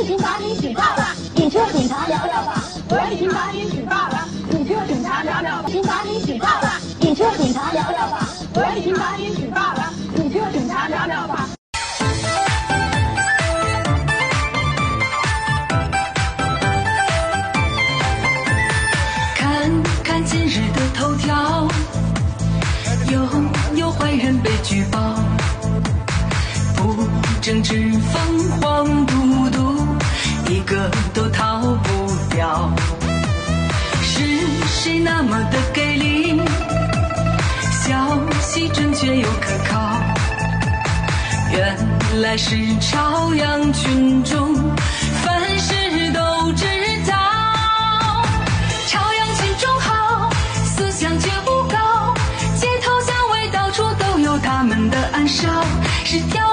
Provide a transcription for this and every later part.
已经把你举报了，你去和警察聊聊吧。我已经把你举报了，你去和警察聊聊吧。已经把你举报了，你去和警察聊聊吧。我已经把你举报了，你去和警察聊聊吧。看看今日的头条，又有坏人被举报，不正之风狂嘟嘟，一个都逃不掉。是谁那么的给力？消息准确又可靠，原来是朝阳群众，凡事都知道。朝阳群众好，思想觉悟高，街头巷尾到处都有他们的暗哨，是跳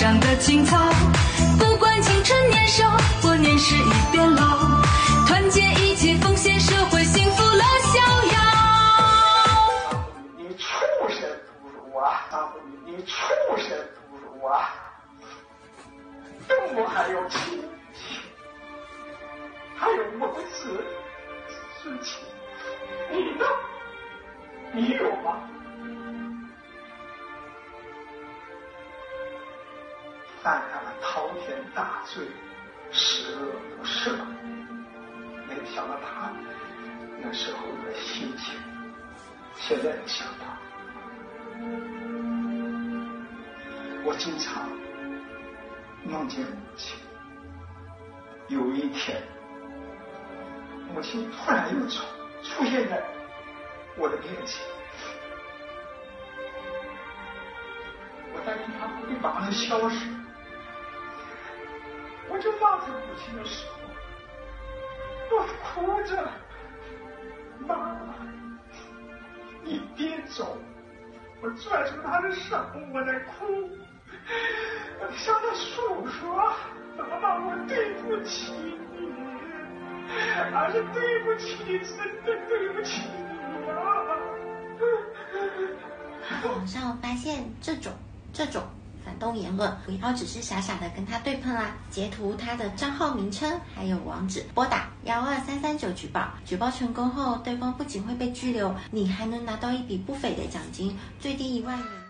上的青草。不管青春年少或年事已变老，团结一起奉献社会，幸福乐逍遥。你畜生不如啊！你畜生不如啊！动物还有亲情，还有母子之情，你呢？你有吗？犯下了滔天大罪，十恶不赦。没想到他那时候的心情，现在想到，我经常梦见母亲。有一天，母亲突然又出出现在我的面前，我担心她会马上消失，我就拉着母亲的手，我哭着，妈妈，你别走。我拽住她的手，我在哭，我向她诉说，妈妈，我对不起你，还是对不起你，真的对不起你啊！网上发现这种这种反动言论，不要只是傻傻的跟他对喷啦，截图他的账号名称还有网址，拨打幺二三三九举报，举报成功后，对方不仅会被拘留，你还能拿到一笔不菲的奖金，最低一万元。